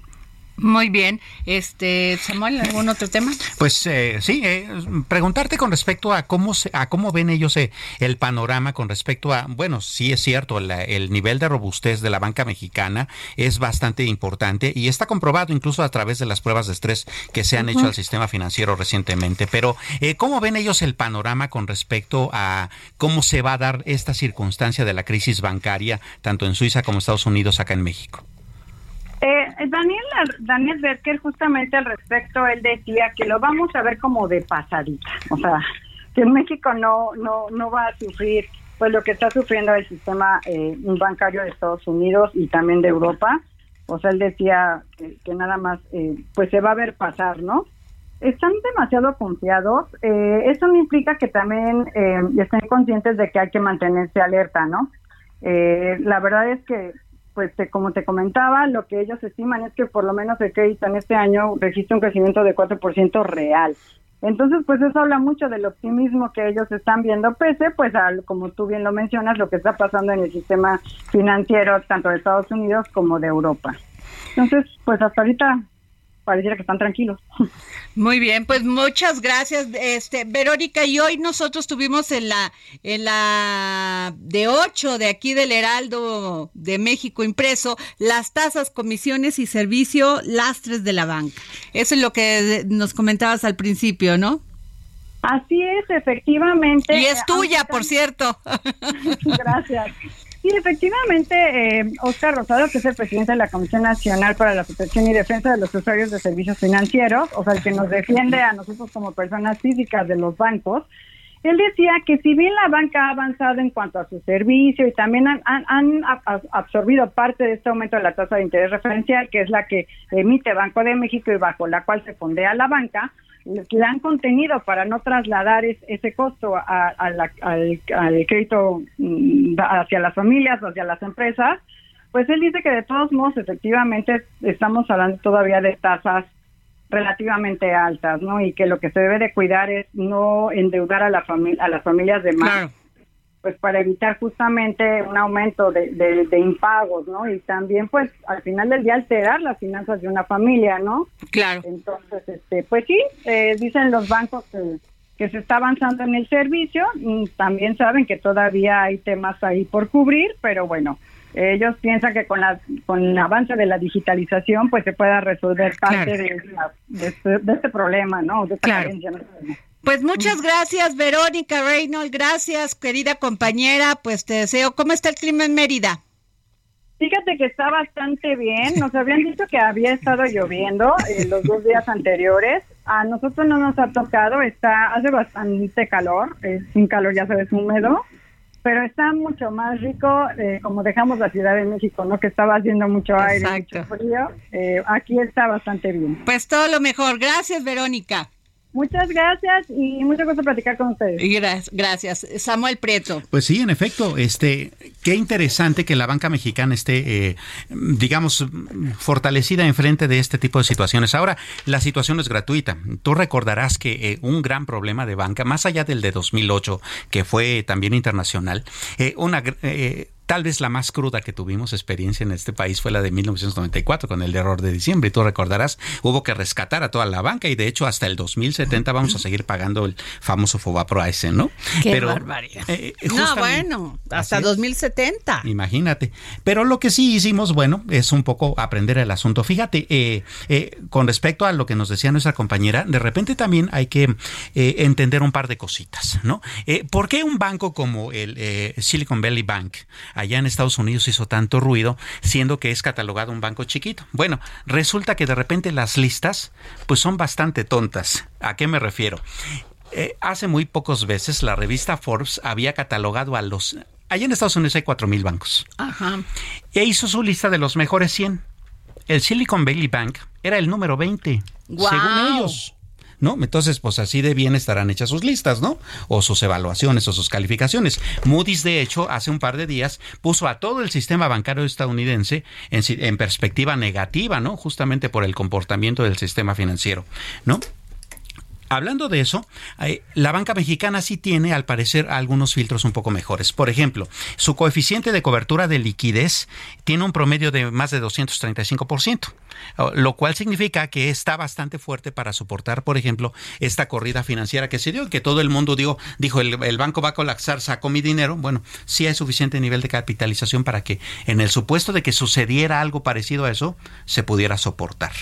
Muy bien. Este, Samuel, ¿algún otro tema? Pues eh, sí, eh, preguntarte con respecto a cómo se, a cómo ven ellos eh, el panorama con respecto a, bueno, sí es cierto, el nivel de robustez de la banca mexicana es bastante importante y está comprobado incluso a través de las pruebas de estrés que se han hecho al sistema financiero recientemente. Pero ¿cómo ven ellos el panorama con respecto a cómo se va a dar esta circunstancia de la crisis bancaria tanto en Suiza como en Estados Unidos acá en México? Eh, Daniel, Daniel Berker, justamente al respecto, él decía que lo vamos a ver como de pasadita. O sea, que México no, no, no va a sufrir pues lo que está sufriendo el sistema eh, bancario de Estados Unidos y también de Europa. O sea, él decía que, nada más eh, pues se va a ver pasar, ¿no? Están demasiado confiados. Eh, eso no implica que también eh, estén conscientes de que hay que mantenerse alerta, ¿no? la verdad es que pues como te comentaba, lo que ellos estiman es que por lo menos el crédito en este año registra un crecimiento de 4% real. Entonces, pues eso habla mucho del optimismo que ellos están viendo, pese, pues, al, como tú bien lo mencionas, lo que está pasando en el sistema financiero tanto de Estados Unidos como de Europa. Entonces, pues hasta ahorita pareciera que están tranquilos. Muy bien, pues muchas gracias, este Verónica. Y hoy nosotros tuvimos en la en la de 8 de aquí del Heraldo de México impreso las tasas, comisiones y servicio lastres de la banca. Eso es lo que nos comentabas al principio, ¿no? Así es, efectivamente. Y es tuya, por cierto. Gracias. Sí, efectivamente, eh, Oscar Rosado, que es el presidente de la Comisión Nacional para la Protección y Defensa de los Usuarios de Servicios Financieros, o sea, el que nos defiende a nosotros como personas físicas de los bancos, él decía que si bien la banca ha avanzado en cuanto a su servicio y también han, han, absorbido parte de este aumento de la tasa de interés referencial, que es la que emite Banco de México y bajo la cual se fondea la banca, le han contenido para no trasladar ese costo al, crédito mm, hacia las familias, hacia las empresas, pues él dice que de todos modos efectivamente estamos hablando todavía de tasas relativamente altas, ¿no? Y que lo que se debe de cuidar es no endeudar a la a las familias de más pues para evitar justamente un aumento de, de, impagos, ¿no? Y también, pues, al final del día alterar las finanzas de una familia, ¿no? Claro. Entonces, este, pues sí, eh, dicen los bancos que, que se está avanzando en el servicio, y también saben que todavía hay temas ahí por cubrir, pero bueno, ellos piensan que con la con el avance de la digitalización pues se pueda resolver parte de, este, de, este, problema, ¿no? De esta claro. Pues muchas gracias, Verónica Reynolds. Gracias, querida compañera. Pues te deseo. ¿Cómo está el clima en Mérida? Fíjate que está bastante bien. Nos habían dicho que había estado lloviendo eh, los dos días anteriores. A nosotros no nos ha tocado. Está hace bastante calor. Es un calor, ya sabes, húmedo. Pero está mucho más rico, eh, como dejamos la Ciudad de México, ¿no? Que estaba haciendo mucho aire, mucho frío. Eh, aquí está bastante bien. Pues todo lo mejor. Gracias, Verónica. Muchas gracias y mucho gusto platicar con ustedes. Gracias, gracias. Samuel Prieto. Pues sí, en efecto, este, qué interesante que la banca mexicana esté, eh, digamos, fortalecida en frente de este tipo de situaciones. Ahora, la situación es gratuita. Tú recordarás que eh, un gran problema de banca, más allá del de 2008, que fue también internacional, eh, una Tal vez la más cruda que tuvimos experiencia en este país fue la de 1994 con el error de diciembre. Y tú recordarás, hubo que rescatar a toda la banca y de hecho hasta el 2070 vamos a seguir pagando el famoso Fobapro ese, ¿no? Qué barbaridad. Eh, eh, no, bueno, hasta 2070. Imagínate. Pero lo que sí hicimos, bueno, es un poco aprender el asunto. Fíjate, eh, con respecto a lo que nos decía nuestra compañera, de repente también hay que entender un par de cositas, ¿no? ¿Por qué un banco como el Silicon Valley Bank allá en Estados Unidos hizo tanto ruido, siendo que es catalogado un banco chiquito. Bueno, resulta que de repente las listas pues son bastante tontas. ¿A qué me refiero? Eh, hace muy pocos veces la revista Forbes había catalogado a los... Allá en Estados Unidos hay 4.000 bancos. Ajá. E hizo su lista de los mejores 100. El Silicon Valley Bank era el número 20, según ellos. ¿No? Entonces, pues así de bien estarán hechas sus listas, ¿no? O sus evaluaciones o sus calificaciones. Moody's, de hecho, hace un par de días puso a todo el sistema bancario estadounidense en, en perspectiva negativa, ¿no? Justamente por el comportamiento del sistema financiero, ¿no? Hablando de eso, eh, la banca mexicana sí tiene, al parecer, algunos filtros un poco mejores. Por ejemplo, su coeficiente de cobertura de liquidez tiene un promedio de más de 235%, lo cual significa que está bastante fuerte para soportar, por ejemplo, esta corrida financiera que se dio, que todo el mundo dijo, dijo el, banco va a colapsar, saco mi dinero. Bueno, sí hay suficiente nivel de capitalización para que en el supuesto de que sucediera algo parecido a eso, se pudiera soportar.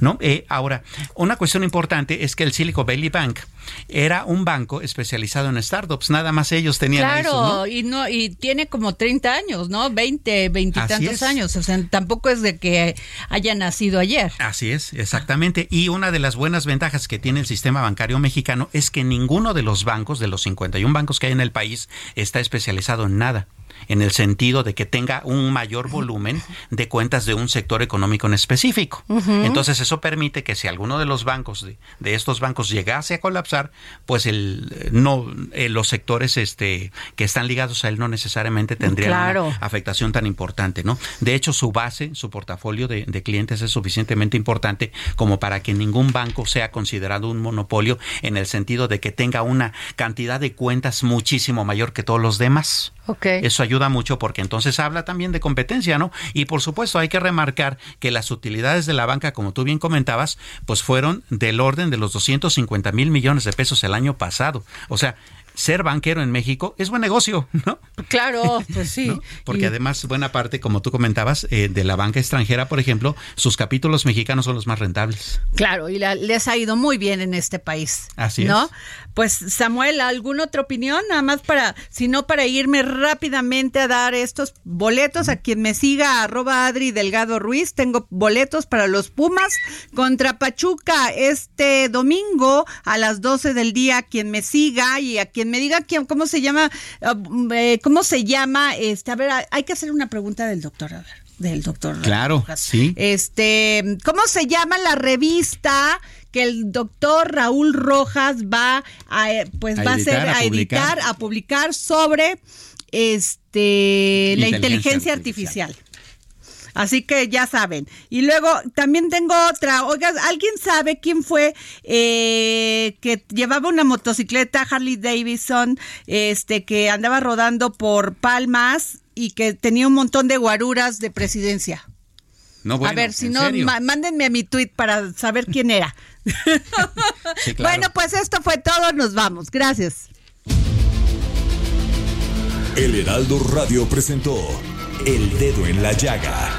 ¿no? Eh, ahora, una cuestión importante es que el Silicon Valley Bank era un banco especializado en startups, nada más ellos tenían claro, eso, ¿no? y no y tiene como 30 años, ¿no? 20, 20 y Así tantos años, o sea, tampoco es de que haya nacido ayer. Así es, exactamente. Y una de las buenas ventajas que tiene el sistema bancario mexicano es que ninguno de los bancos, de los 51 bancos que hay en el país, está especializado en nada en el sentido de que tenga un mayor volumen de cuentas de un sector económico en específico. Entonces eso permite que si alguno de los bancos de, de estos bancos llegase a colapsar, pues el no eh, los sectores este que están ligados a él no necesariamente tendrían Claro. una afectación tan importante, ¿no? De hecho, su base, su portafolio de, de clientes es suficientemente importante como para que ningún banco sea considerado un monopolio en el sentido de que tenga una cantidad de cuentas muchísimo mayor que todos los demás. Eso ayuda mucho porque entonces habla también de competencia, ¿no? Y por supuesto hay que remarcar que las utilidades de la banca, como tú bien comentabas, pues fueron del orden de los 250 mil millones de pesos el año pasado. O sea, ser banquero en México es buen negocio, ¿no? Claro, pues sí. Porque Y- además, buena parte, como tú comentabas, eh, de la banca extranjera, por ejemplo, sus capítulos mexicanos son los más rentables. Claro, y la- les ha ido muy bien en este país. Así ¿no? es. Pues Samuel, ¿alguna otra opinión? Nada más para, si no, para irme rápidamente a dar estos boletos a quien me siga, arroba Adri Delgado Ruiz. Tengo boletos para los Pumas contra Pachuca este domingo a las 12 del día. Quien me siga y a quien me diga quién, cómo se llama, ah, eh, cómo se llama, este, a ver, hay que hacer una pregunta del doctor, a ver, del doctor. Claro, sí. Este, ¿cómo se llama la revista que el doctor Raúl Rojas va a, eh, pues A va a editar, hacer, a a editar, publicar. a publicar sobre este la Inteligencia inteligencia artificial. Así que ya saben. Y luego también tengo otra. Oiga, ¿alguien sabe quién fue eh, que llevaba una motocicleta Harley Davidson, este, que andaba rodando por Palmas y que tenía un montón de guaruras de presidencia? No, bueno, a ver, si ¿en no, mándenme a mi tweet para saber quién era. Sí, claro. Bueno, pues esto fue todo. Nos vamos. Gracias. El Heraldo Radio presentó El Dedo en la Llaga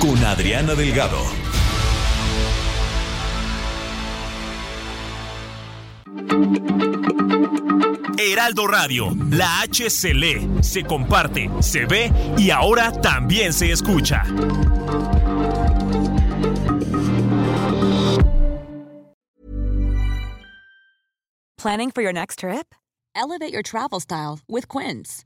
con Adriana Delgado. Heraldo Radio, la H se lee, se comparte, se ve y ahora también se escucha. Planning for your next trip? Elevate your travel style with Quince.